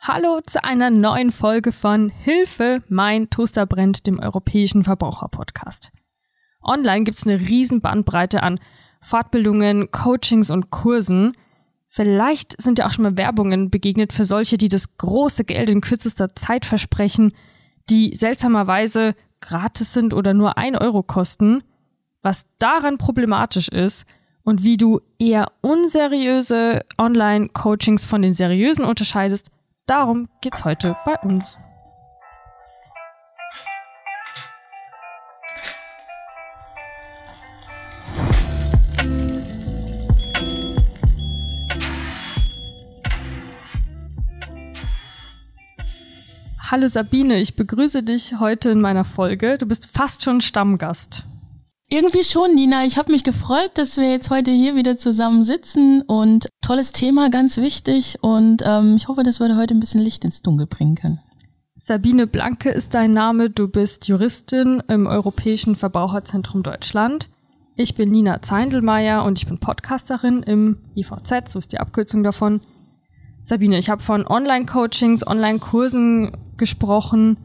Hallo zu einer neuen Folge von Hilfe, mein Toaster brennt, dem europäischen Verbraucherpodcast. Online gibt's eine riesen Bandbreite an Fortbildungen, Coachings und Kursen. Vielleicht sind ja auch schon mal Werbungen begegnet für solche, die das große Geld in kürzester Zeit versprechen, die seltsamerweise gratis sind oder nur ein Euro kosten. Was daran problematisch ist und wie du eher unseriöse Online-Coachings von den seriösen unterscheidest, Darum geht's heute bei uns. Hallo Sabine, ich begrüße dich heute in meiner Folge. Du bist fast schon Stammgast. Irgendwie schon, Nina. Ich habe mich gefreut, dass wir jetzt heute hier wieder zusammen sitzen und tolles Thema, ganz wichtig. Und ähm, ich hoffe, dass wir heute ein bisschen Licht ins Dunkel bringen können. Sabine Blanke ist dein Name. Du bist Juristin im Europäischen Verbraucherzentrum Deutschland. Ich bin Nina Zeindelmeier und ich bin Podcasterin im IVZ, so ist die Abkürzung davon. Sabine, ich habe von Online-Coachings, Online-Kursen gesprochen.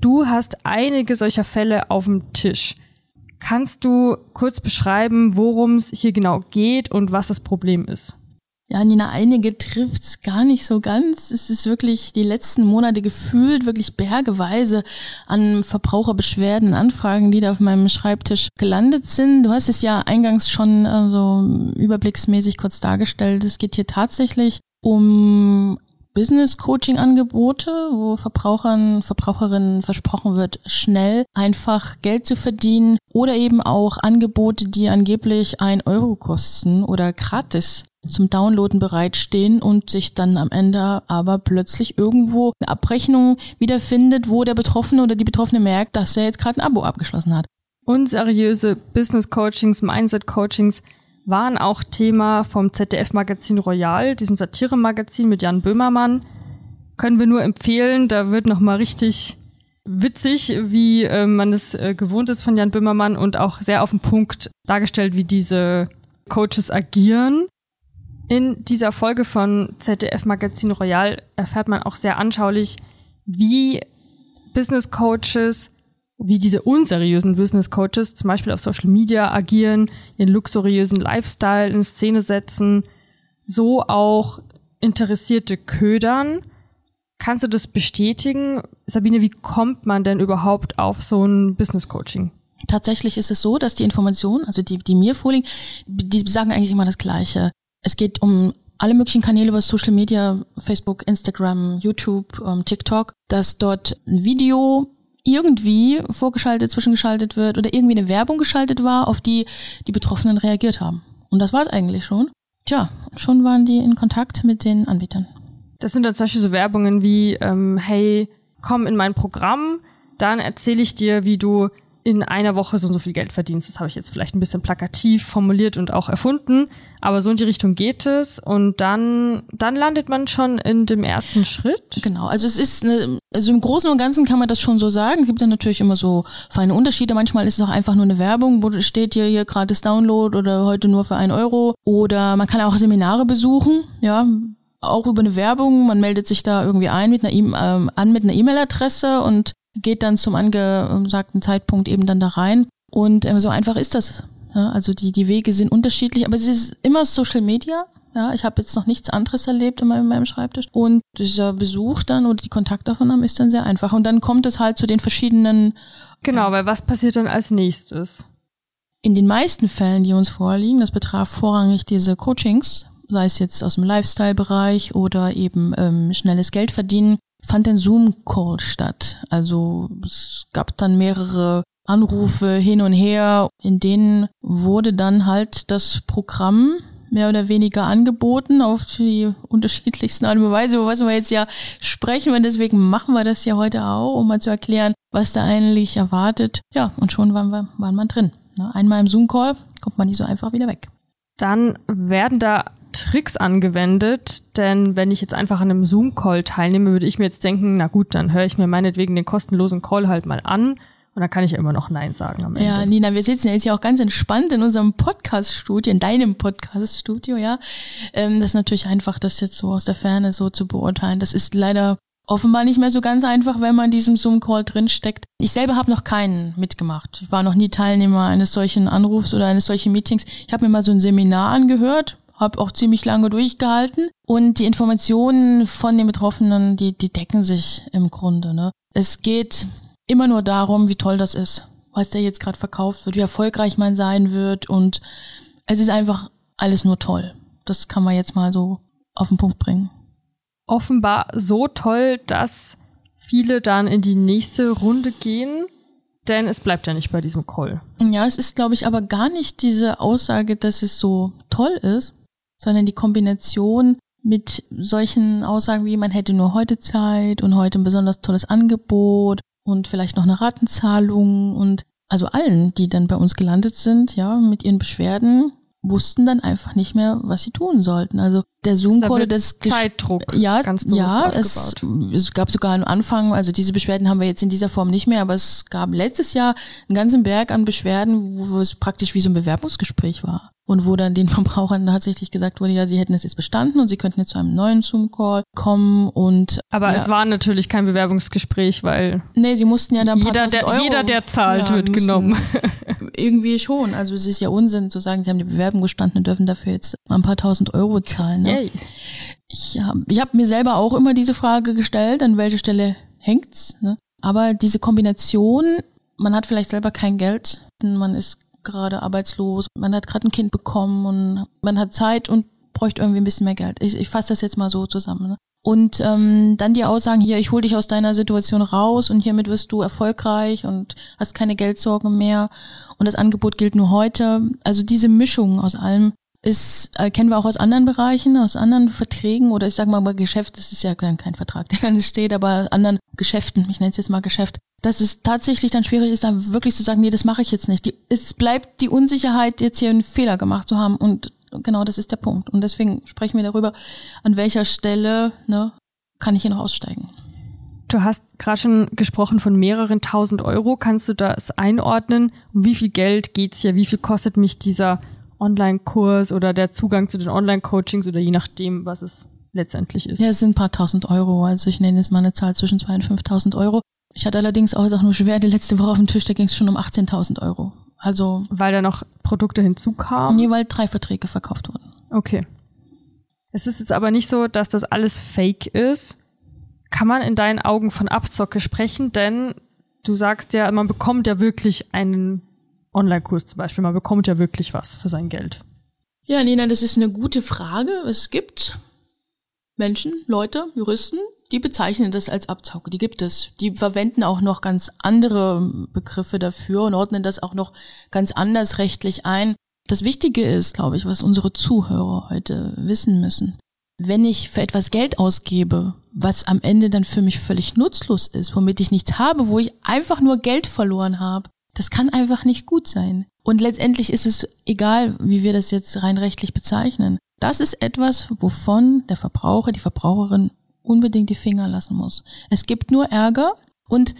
Du hast einige solcher Fälle auf dem Tisch. Kannst du kurz beschreiben, worum es hier genau geht und was das Problem ist? Ja, Nina, einige trifft's gar nicht so ganz. Es ist wirklich die letzten Monate gefühlt wirklich bergeweise an Verbraucherbeschwerden, Anfragen, die da auf meinem Schreibtisch gelandet sind. Du hast es ja eingangs schon also überblicksmäßig kurz dargestellt. Es geht hier tatsächlich um Business-Coaching-Angebote, wo Verbrauchern, Verbraucherinnen versprochen wird, schnell einfach Geld zu verdienen oder eben auch Angebote, die angeblich ein Euro kosten oder gratis zum Downloaden bereitstehen und sich dann am Ende aber plötzlich irgendwo eine Abrechnung wiederfindet, wo der Betroffene oder die Betroffene merkt, dass er jetzt gerade ein Abo abgeschlossen hat. Unseriöse Business Coachings, Mindset Coachings waren auch Thema vom ZDF-Magazin Royal, diesem Satire-Magazin mit Jan Böhmermann. Können wir nur empfehlen, da wird nochmal richtig witzig, wie äh, man es äh, gewohnt ist von Jan Böhmermann und auch sehr auf den Punkt dargestellt, wie diese Coaches agieren. In dieser Folge von ZDF Magazin Royal erfährt man auch sehr anschaulich, wie Business Coaches wie diese unseriösen Business Coaches zum Beispiel auf Social Media agieren, ihren luxuriösen Lifestyle in Szene setzen, so auch Interessierte ködern. Kannst du das bestätigen? Sabine, wie kommt man denn überhaupt auf so ein Business Coaching? Tatsächlich ist es so, dass die Informationen, also die, die mir vorliegen, die sagen eigentlich immer das Gleiche. Es geht um alle möglichen Kanäle über Social Media, Facebook, Instagram, YouTube, ähm, TikTok, dass dort ein Video irgendwie vorgeschaltet, zwischengeschaltet wird oder irgendwie eine Werbung geschaltet war, auf die die Betroffenen reagiert haben. Und das war es eigentlich schon. Tja, schon waren die in Kontakt mit den Anbietern. Das sind dann zum Beispiel so Werbungen wie, ähm, hey, komm in mein Programm, dann erzähle ich dir, wie du in einer Woche so und so viel Geld verdienst. Das habe ich jetzt vielleicht ein bisschen plakativ formuliert und auch erfunden, aber so in die Richtung geht es und dann dann landet man schon in dem ersten Schritt. Genau, also es ist eine, also im Großen und Ganzen kann man das schon so sagen. Es gibt dann natürlich immer so feine Unterschiede. Manchmal ist es auch einfach nur eine Werbung, wo steht hier hier gratis Download oder heute nur für ein Euro oder man kann auch Seminare besuchen, ja, auch über eine Werbung. Man meldet sich da irgendwie ein mit einer e ähm, an mit einer E-Mail-Adresse und geht dann zum angesagten Zeitpunkt eben dann da rein. Und ähm, so einfach ist das. Ja, also die, die Wege sind unterschiedlich, aber es ist immer Social Media. Ja, ich habe jetzt noch nichts anderes erlebt in meinem, in meinem Schreibtisch. Und dieser Besuch dann oder die Kontaktaufnahme ist dann sehr einfach. Und dann kommt es halt zu den verschiedenen. Genau, weil was passiert dann als nächstes? In den meisten Fällen, die uns vorliegen, das betraf vorrangig diese Coachings, sei es jetzt aus dem Lifestyle-Bereich oder eben ähm, schnelles Geld verdienen, fand ein Zoom-Call statt. Also es gab dann mehrere Anrufe hin und her, in denen wurde dann halt das Programm mehr oder weniger angeboten auf die unterschiedlichsten Art und Weise, über was wir jetzt ja sprechen und deswegen machen wir das ja heute auch, um mal zu erklären, was da eigentlich erwartet. Ja, und schon waren wir, waren wir drin. Ne? Einmal im Zoom-Call kommt man nicht so einfach wieder weg. Dann werden da Tricks angewendet, denn wenn ich jetzt einfach an einem Zoom-Call teilnehme, würde ich mir jetzt denken, na gut, dann höre ich mir meinetwegen den kostenlosen Call halt mal an Und dann kann ich ja immer noch Nein sagen am Ende. Ja, Nina, wir sitzen ja jetzt ja auch ganz entspannt in unserem Podcast-Studio, in deinem Podcast-Studio, ja. Ähm, das ist natürlich einfach, das jetzt so aus der Ferne so zu beurteilen. Das ist leider offenbar nicht mehr so ganz einfach, wenn man in diesem Zoom-Call drinsteckt. Ich selber habe noch keinen mitgemacht. Ich war noch nie Teilnehmer eines solchen Anrufs oder eines solchen Meetings. Ich habe mir mal so ein Seminar angehört, habe auch ziemlich lange durchgehalten und die Informationen von den Betroffenen, die, die decken sich im Grunde. Ne? Es geht immer nur darum, wie toll das ist, was da jetzt gerade verkauft wird, wie erfolgreich man sein wird und es ist einfach alles nur toll. Das kann man jetzt mal so auf den Punkt bringen. Offenbar so toll, dass viele dann in die nächste Runde gehen, denn es bleibt ja nicht bei diesem Call. Ja, es ist, glaube ich, aber gar nicht diese Aussage, dass es so toll ist, sondern die Kombination mit solchen Aussagen wie man hätte nur heute Zeit und heute ein besonders tolles Angebot und vielleicht noch eine Ratenzahlung und also allen, die dann bei uns gelandet sind, ja, mit ihren Beschwerden, wussten dann einfach nicht mehr, was sie tun sollten. Also der Zoom-Call, das Zeitdruck. Ja, ganz ja, es, es gab sogar am Anfang, also diese Beschwerden haben wir jetzt in dieser Form nicht mehr, aber es gab letztes Jahr einen ganzen Berg an Beschwerden, wo es praktisch wie so ein Bewerbungsgespräch war und wo dann den Verbrauchern tatsächlich gesagt wurde, ja, sie hätten es jetzt bestanden und sie könnten jetzt zu einem neuen Zoom-Call kommen und aber ja. es war natürlich kein Bewerbungsgespräch, weil nee, sie mussten ja dann jeder, der, Euro, jeder, der zahlt, ja, wird genommen. irgendwie schon. Also es ist ja Unsinn zu sagen, sie haben die Bewerbung gestanden und dürfen dafür jetzt mal ein paar tausend Euro zahlen. Ne? Yay. Ich habe ich hab mir selber auch immer diese Frage gestellt, an welcher Stelle hängt's. Ne? Aber diese Kombination, man hat vielleicht selber kein Geld, man ist gerade arbeitslos, man hat gerade ein Kind bekommen und man hat Zeit und bräuchte irgendwie ein bisschen mehr Geld. Ich, ich fasse das jetzt mal so zusammen. Ne? Und ähm, dann die Aussagen hier, ich hole dich aus deiner Situation raus und hiermit wirst du erfolgreich und hast keine Geldsorgen mehr und das Angebot gilt nur heute. Also diese Mischung aus allem ist, äh, kennen wir auch aus anderen Bereichen, aus anderen Verträgen oder ich sage mal bei Geschäft, das ist ja kein, kein Vertrag, der dann steht, aber anderen Geschäften, ich nenne es jetzt mal Geschäft, dass es tatsächlich dann schwierig ist, dann wirklich zu sagen, nee, das mache ich jetzt nicht. Die, es bleibt die Unsicherheit, jetzt hier einen Fehler gemacht zu haben und genau das ist der Punkt. Und deswegen sprechen wir darüber, an welcher Stelle ne, kann ich hier noch aussteigen. Du hast gerade schon gesprochen von mehreren tausend Euro. Kannst du das einordnen? Um wie viel Geld geht's hier? Wie viel kostet mich dieser Online-Kurs oder der Zugang zu den Online-Coachings oder je nachdem, was es letztendlich ist? Ja, es sind ein paar tausend Euro. Also ich nenne jetzt mal eine Zahl zwischen zwei und 5.000 Euro. Ich hatte allerdings auch nur schwer die letzte Woche auf dem Tisch, da ging es schon um 18.000 Euro. Also weil da noch Produkte hinzukamen? Nee, weil drei Verträge verkauft wurden. Okay. Es ist jetzt aber nicht so, dass das alles fake ist. Kann man in deinen Augen von Abzocke sprechen? Denn du sagst ja, man bekommt ja wirklich einen Online-Kurs zum Beispiel. Man bekommt ja wirklich was für sein Geld. Ja, Nina, das ist eine gute Frage. Es gibt Menschen, Leute, Juristen, die bezeichnen das als Abzocke. Die gibt es. Die verwenden auch noch ganz andere Begriffe dafür und ordnen das auch noch ganz anders rechtlich ein. Das Wichtige ist, glaube ich, was unsere Zuhörer heute wissen müssen. Wenn ich für etwas Geld ausgebe, was am Ende dann für mich völlig nutzlos ist, womit ich nichts habe, wo ich einfach nur Geld verloren habe, das kann einfach nicht gut sein. Und letztendlich ist es egal, wie wir das jetzt rein rechtlich bezeichnen. Das ist etwas, wovon der Verbraucher, die Verbraucherin unbedingt die Finger lassen muss. Es gibt nur Ärger und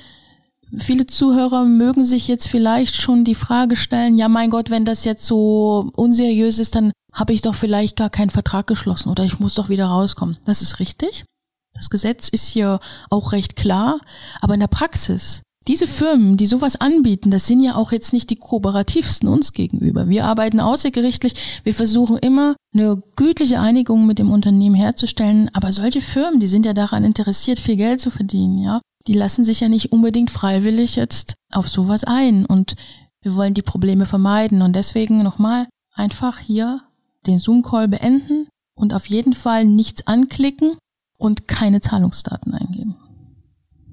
viele Zuhörer mögen sich jetzt vielleicht schon die Frage stellen, ja mein Gott, wenn das jetzt so unseriös ist, dann habe ich doch vielleicht gar keinen Vertrag geschlossen oder ich muss doch wieder rauskommen. Das ist richtig. Das Gesetz ist hier auch recht klar, aber in der Praxis diese Firmen, die sowas anbieten, das sind ja auch jetzt nicht die kooperativsten uns gegenüber. Wir arbeiten außergerichtlich, wir versuchen immer eine gütliche Einigung mit dem Unternehmen herzustellen, aber solche Firmen, die sind ja daran interessiert, viel Geld zu verdienen, ja. Die lassen sich ja nicht unbedingt freiwillig jetzt auf sowas ein und wir wollen die Probleme vermeiden und deswegen nochmal einfach hier den Zoom-Call beenden und auf jeden Fall nichts anklicken und keine Zahlungsdaten eingeben.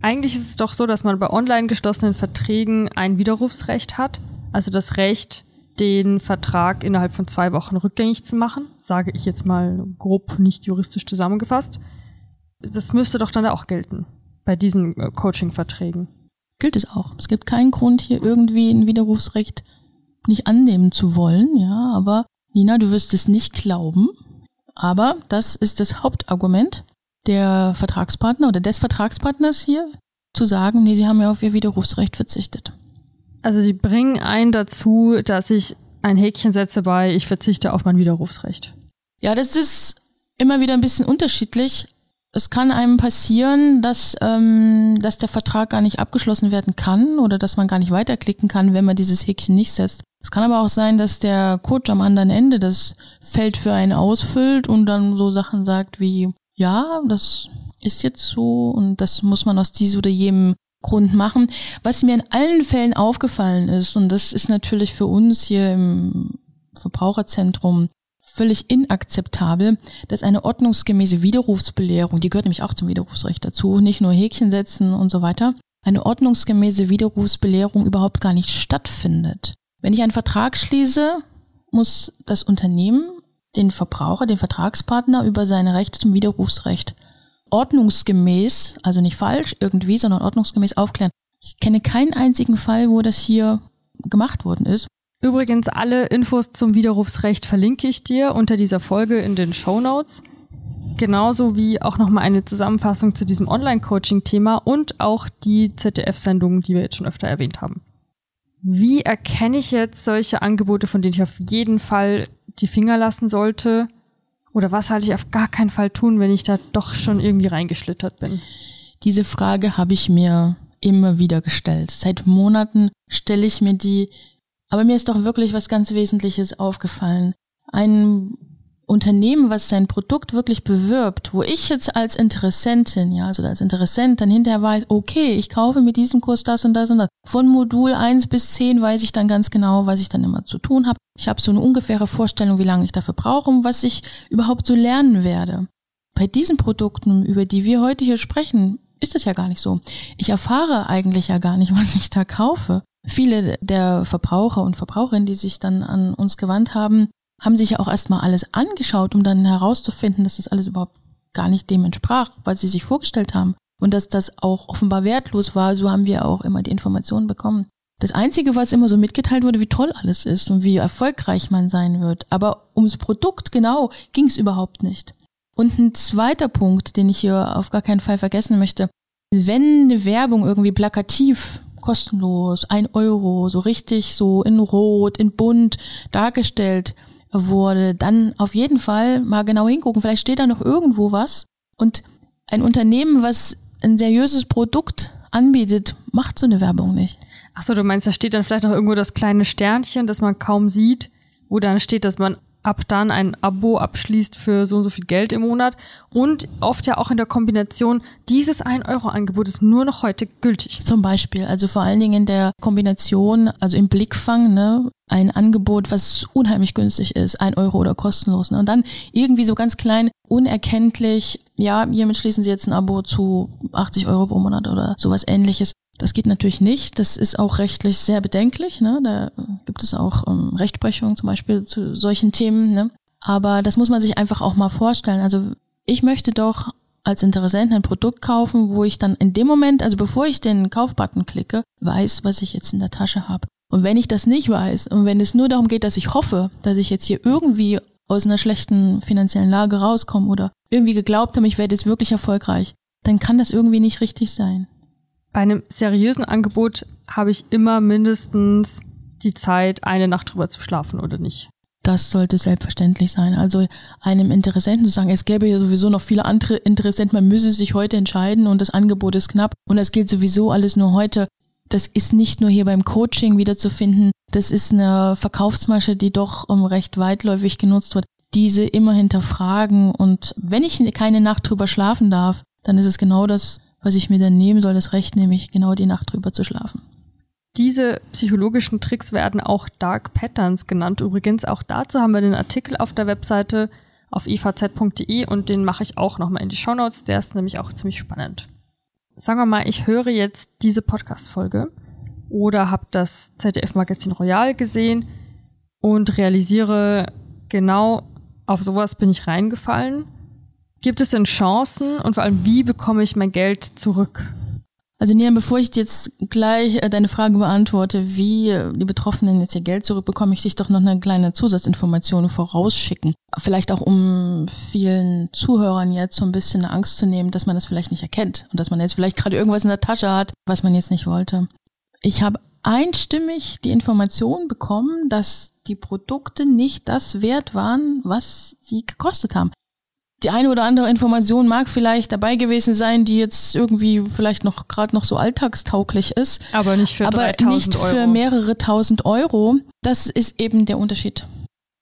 Eigentlich ist es doch so, dass man bei online geschlossenen Verträgen ein Widerrufsrecht hat, also das Recht, den Vertrag innerhalb von zwei Wochen rückgängig zu machen, sage ich jetzt mal grob nicht juristisch zusammengefasst. Das müsste doch dann auch gelten bei diesen äh, Coaching-Verträgen. Gilt es auch. Es gibt keinen Grund, hier irgendwie ein Widerrufsrecht nicht annehmen zu wollen, ja, aber Nina, du wirst es nicht glauben, aber das ist das Hauptargument, der Vertragspartner oder des Vertragspartners hier zu sagen, nee, sie haben ja auf ihr Widerrufsrecht verzichtet. Also sie bringen einen dazu, dass ich ein Häkchen setze bei, ich verzichte auf mein Widerrufsrecht. Ja, das ist immer wieder ein bisschen unterschiedlich. Es kann einem passieren, dass, ähm, dass der Vertrag gar nicht abgeschlossen werden kann oder dass man gar nicht weiterklicken kann, wenn man dieses Häkchen nicht setzt. Es kann aber auch sein, dass der Coach am anderen Ende das Feld für einen ausfüllt und dann so Sachen sagt wie, ja, das ist jetzt so und das muss man aus diesem oder jenem Grund machen. Was mir in allen Fällen aufgefallen ist, und das ist natürlich für uns hier im Verbraucherzentrum völlig inakzeptabel, dass eine ordnungsgemäße Widerrufsbelehrung, die gehört nämlich auch zum Widerrufsrecht dazu, nicht nur Häkchen setzen und so weiter, eine ordnungsgemäße Widerrufsbelehrung überhaupt gar nicht stattfindet. Wenn ich einen Vertrag schließe, muss das Unternehmen den Verbraucher, den Vertragspartner über seine Rechte zum Widerrufsrecht ordnungsgemäß, also nicht falsch irgendwie, sondern ordnungsgemäß aufklären. Ich kenne keinen einzigen Fall, wo das hier gemacht worden ist. Übrigens, alle Infos zum Widerrufsrecht verlinke ich dir unter dieser Folge in den Show Notes. Genauso wie auch nochmal eine Zusammenfassung zu diesem Online-Coaching-Thema und auch die ZDF-Sendungen, die wir jetzt schon öfter erwähnt haben. Wie erkenne ich jetzt solche Angebote, von denen ich auf jeden Fall die Finger lassen sollte? Oder was halte ich auf gar keinen Fall tun, wenn ich da doch schon irgendwie reingeschlittert bin? Diese Frage habe ich mir immer wieder gestellt. Seit Monaten stelle ich mir die aber mir ist doch wirklich was ganz Wesentliches aufgefallen. Ein Unternehmen, was sein Produkt wirklich bewirbt, wo ich jetzt als Interessentin, ja, also als Interessent dann hinterher weiß, okay, ich kaufe mit diesem Kurs das und das und das. Von Modul 1 bis 10 weiß ich dann ganz genau, was ich dann immer zu tun habe. Ich habe so eine ungefähre Vorstellung, wie lange ich dafür brauche und was ich überhaupt so lernen werde. Bei diesen Produkten, über die wir heute hier sprechen, ist das ja gar nicht so. Ich erfahre eigentlich ja gar nicht, was ich da kaufe. Viele der Verbraucher und Verbraucherinnen, die sich dann an uns gewandt haben, haben sich ja auch erstmal alles angeschaut, um dann herauszufinden, dass das alles überhaupt gar nicht dem entsprach, was sie sich vorgestellt haben. Und dass das auch offenbar wertlos war, so haben wir auch immer die Informationen bekommen. Das Einzige, was immer so mitgeteilt wurde, wie toll alles ist und wie erfolgreich man sein wird. Aber ums Produkt genau ging es überhaupt nicht. Und ein zweiter Punkt, den ich hier auf gar keinen Fall vergessen möchte. Wenn eine Werbung irgendwie plakativ kostenlos, ein Euro, so richtig so in Rot, in Bunt dargestellt wurde, dann auf jeden Fall mal genau hingucken. Vielleicht steht da noch irgendwo was. Und ein Unternehmen, was ein seriöses Produkt anbietet, macht so eine Werbung nicht. Ach so, du meinst, da steht dann vielleicht noch irgendwo das kleine Sternchen, das man kaum sieht, wo dann steht, dass man ab dann ein Abo abschließt für so und so viel Geld im Monat und oft ja auch in der Kombination, dieses 1-Euro-Angebot ist nur noch heute gültig. Zum Beispiel, also vor allen Dingen in der Kombination, also im Blickfang, ne, ein Angebot, was unheimlich günstig ist, ein Euro oder kostenlos. Ne? Und dann irgendwie so ganz klein, unerkenntlich, ja, hiermit schließen Sie jetzt ein Abo zu 80 Euro pro Monat oder sowas ähnliches. Das geht natürlich nicht. Das ist auch rechtlich sehr bedenklich. Ne? Da gibt es auch ähm, Rechtsprechung zum Beispiel zu solchen Themen. Ne? Aber das muss man sich einfach auch mal vorstellen. Also ich möchte doch als Interessent ein Produkt kaufen, wo ich dann in dem Moment, also bevor ich den Kaufbutton klicke, weiß, was ich jetzt in der Tasche habe. Und wenn ich das nicht weiß und wenn es nur darum geht, dass ich hoffe, dass ich jetzt hier irgendwie aus einer schlechten finanziellen Lage rauskomme oder irgendwie geglaubt habe, ich werde jetzt wirklich erfolgreich, dann kann das irgendwie nicht richtig sein. Bei einem seriösen Angebot habe ich immer mindestens die Zeit, eine Nacht drüber zu schlafen oder nicht. Das sollte selbstverständlich sein. Also einem Interessenten zu sagen, es gäbe ja sowieso noch viele andere Interessenten, man müsse sich heute entscheiden und das Angebot ist knapp und das gilt sowieso alles nur heute. Das ist nicht nur hier beim Coaching wiederzufinden, das ist eine Verkaufsmasche, die doch um, recht weitläufig genutzt wird. Diese immer hinterfragen und wenn ich keine Nacht drüber schlafen darf, dann ist es genau das, was ich mir dann nehmen soll, das Recht, nämlich genau die Nacht drüber zu schlafen. Diese psychologischen Tricks werden auch Dark Patterns genannt. Übrigens, auch dazu haben wir den Artikel auf der Webseite auf evz.de und den mache ich auch nochmal in die Show Notes. Der ist nämlich auch ziemlich spannend. Sagen wir mal, ich höre jetzt diese Podcast-Folge oder habe das ZDF-Magazin Royal gesehen und realisiere, genau auf sowas bin ich reingefallen Gibt es denn Chancen und vor allem, wie bekomme ich mein Geld zurück? Also Nian, bevor ich jetzt gleich äh, deine Frage beantworte, wie äh, die Betroffenen jetzt ihr Geld zurückbekommen, möchte ich doch noch eine kleine Zusatzinformation vorausschicken. Vielleicht auch, um vielen Zuhörern jetzt so ein bisschen Angst zu nehmen, dass man das vielleicht nicht erkennt und dass man jetzt vielleicht gerade irgendwas in der Tasche hat, was man jetzt nicht wollte. Ich habe einstimmig die Information bekommen, dass die Produkte nicht das wert waren, was sie gekostet haben. Die eine oder andere Information mag vielleicht dabei gewesen sein, die jetzt irgendwie vielleicht noch gerade noch so alltagstauglich ist. Aber nicht für aber nicht für Euro. mehrere tausend Euro. Das ist eben der Unterschied.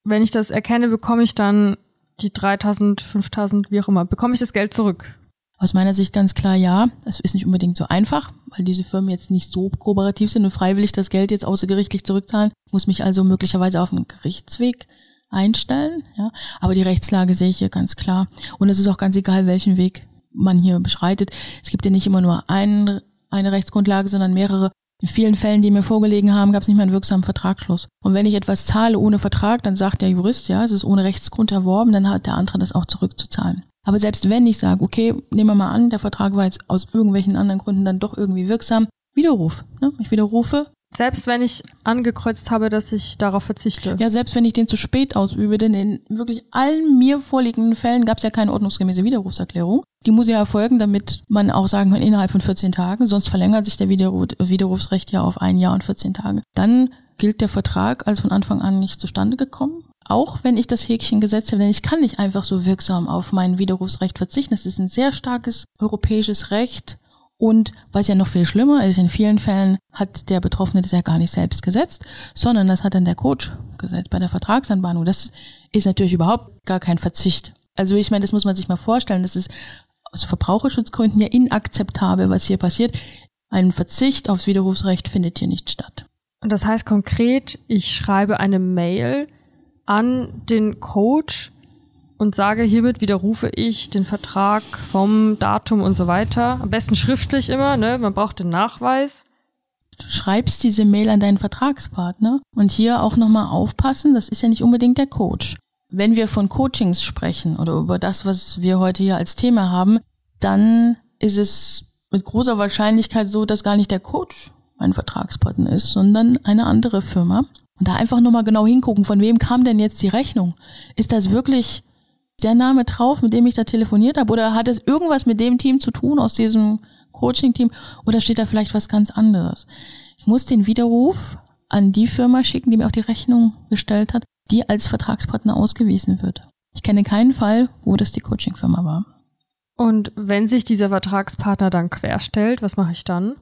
Wenn ich das erkenne, bekomme ich dann die 3000, 5000, wie auch immer, bekomme ich das Geld zurück? Aus meiner Sicht ganz klar ja. Es ist nicht unbedingt so einfach, weil diese Firmen jetzt nicht so kooperativ sind und freiwillig das Geld jetzt außergerichtlich zurückzahlen. Muss mich also möglicherweise auf einen Gerichtsweg einstellen. Ja. Aber die Rechtslage sehe ich hier ganz klar. Und es ist auch ganz egal, welchen Weg man hier beschreitet. Es gibt ja nicht immer nur ein, eine Rechtsgrundlage, sondern mehrere. In vielen Fällen, die mir vorgelegen haben, gab es nicht mehr einen wirksamen Vertragsschluss. Und wenn ich etwas zahle ohne Vertrag, dann sagt der Jurist, ja, es ist ohne Rechtsgrund erworben, dann hat der andere das auch zurückzuzahlen. Aber selbst wenn ich sage, okay, nehmen wir mal an, der Vertrag war jetzt aus irgendwelchen anderen Gründen dann doch irgendwie wirksam, Widerruf. Ne? Ich widerrufe. Selbst wenn ich angekreuzt habe, dass ich darauf verzichte. Ja, selbst wenn ich den zu spät ausübe, denn in wirklich allen mir vorliegenden Fällen gab es ja keine ordnungsgemäße Widerrufserklärung. Die muss ja erfolgen, damit man auch sagen kann, innerhalb von 14 Tagen, sonst verlängert sich der Widerruf, Widerrufsrecht ja auf ein Jahr und 14 Tage. Dann gilt der Vertrag als von Anfang an nicht zustande gekommen auch wenn ich das Häkchen gesetzt habe, denn ich kann nicht einfach so wirksam auf mein Widerrufsrecht verzichten. Das ist ein sehr starkes europäisches Recht. Und was ja noch viel schlimmer ist, in vielen Fällen hat der Betroffene das ja gar nicht selbst gesetzt, sondern das hat dann der Coach gesetzt bei der Vertragsanbahnung. Das ist natürlich überhaupt gar kein Verzicht. Also ich meine, das muss man sich mal vorstellen. Das ist aus Verbraucherschutzgründen ja inakzeptabel, was hier passiert. Ein Verzicht aufs Widerrufsrecht findet hier nicht statt. Und das heißt konkret, ich schreibe eine Mail, an den Coach und sage, hiermit widerrufe ich den Vertrag vom Datum und so weiter. Am besten schriftlich immer, ne? Man braucht den Nachweis. Du schreibst diese Mail an deinen Vertragspartner und hier auch nochmal aufpassen, das ist ja nicht unbedingt der Coach. Wenn wir von Coachings sprechen oder über das, was wir heute hier als Thema haben, dann ist es mit großer Wahrscheinlichkeit so, dass gar nicht der Coach ein Vertragspartner ist, sondern eine andere Firma. Und da einfach nochmal genau hingucken, von wem kam denn jetzt die Rechnung? Ist das wirklich der Name drauf, mit dem ich da telefoniert habe? Oder hat es irgendwas mit dem Team zu tun aus diesem Coaching-Team? Oder steht da vielleicht was ganz anderes? Ich muss den Widerruf an die Firma schicken, die mir auch die Rechnung gestellt hat, die als Vertragspartner ausgewiesen wird. Ich kenne keinen Fall, wo das die Coaching-Firma war. Und wenn sich dieser Vertragspartner dann querstellt, was mache ich dann?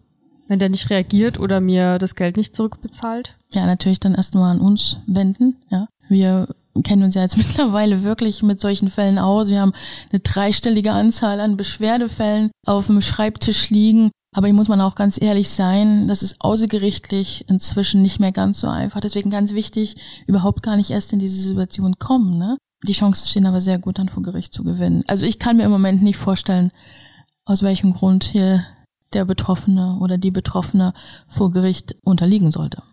wenn der nicht reagiert oder mir das Geld nicht zurückbezahlt? Ja, natürlich dann erst mal an uns wenden. Ja, wir kennen uns ja jetzt mittlerweile wirklich mit solchen Fällen aus. Wir haben eine dreistellige Anzahl an Beschwerdefällen auf dem Schreibtisch liegen. Aber hier muss man auch ganz ehrlich sein, das ist außergerichtlich inzwischen nicht mehr ganz so einfach. Deswegen ganz wichtig, überhaupt gar nicht erst in diese Situation kommen. Ne? Die Chancen stehen aber sehr gut, dann vor Gericht zu gewinnen. Also ich kann mir im Moment nicht vorstellen, aus welchem Grund hier der Betroffene oder die Betroffene vor Gericht unterliegen sollte.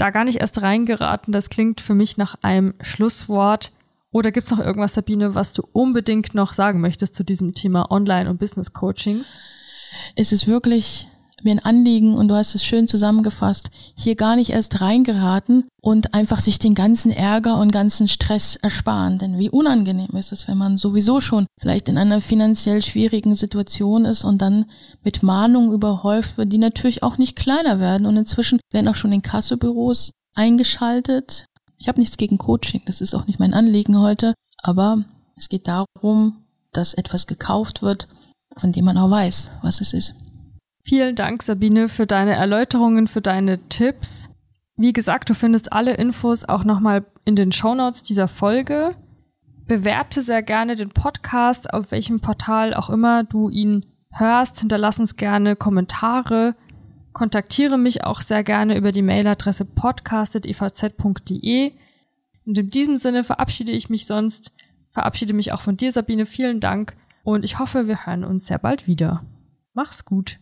Da gar nicht erst reingeraten, das klingt für mich nach einem Schlusswort. Oder gibt es noch irgendwas, Sabine, was du unbedingt noch sagen möchtest zu diesem Thema Online- und Business-Coachings? Es ist wirklich mir ein Anliegen und du hast es schön zusammengefasst, hier gar nicht erst reingeraten und einfach sich den ganzen Ärger und ganzen Stress ersparen. Denn wie unangenehm ist es, wenn man sowieso schon vielleicht in einer finanziell schwierigen Situation ist und dann mit Mahnungen überhäuft wird, die natürlich auch nicht kleiner werden. Und inzwischen werden auch schon in Kassobüros eingeschaltet. Ich habe nichts gegen Coaching, das ist auch nicht mein Anliegen heute, aber es geht darum, dass etwas gekauft wird, von dem man auch weiß, was es ist. Vielen Dank, Sabine, für deine Erläuterungen, für deine Tipps. Wie gesagt, du findest alle Infos auch nochmal in den Shownotes dieser Folge. Bewerte sehr gerne den Podcast, auf welchem Portal auch immer du ihn hörst. Hinterlass uns gerne Kommentare. Kontaktiere mich auch sehr gerne über die Mailadresse podcast.evz.de. Und in diesem Sinne verabschiede ich mich sonst, verabschiede mich auch von dir, Sabine. Vielen Dank und ich hoffe, wir hören uns sehr bald wieder. Mach's gut.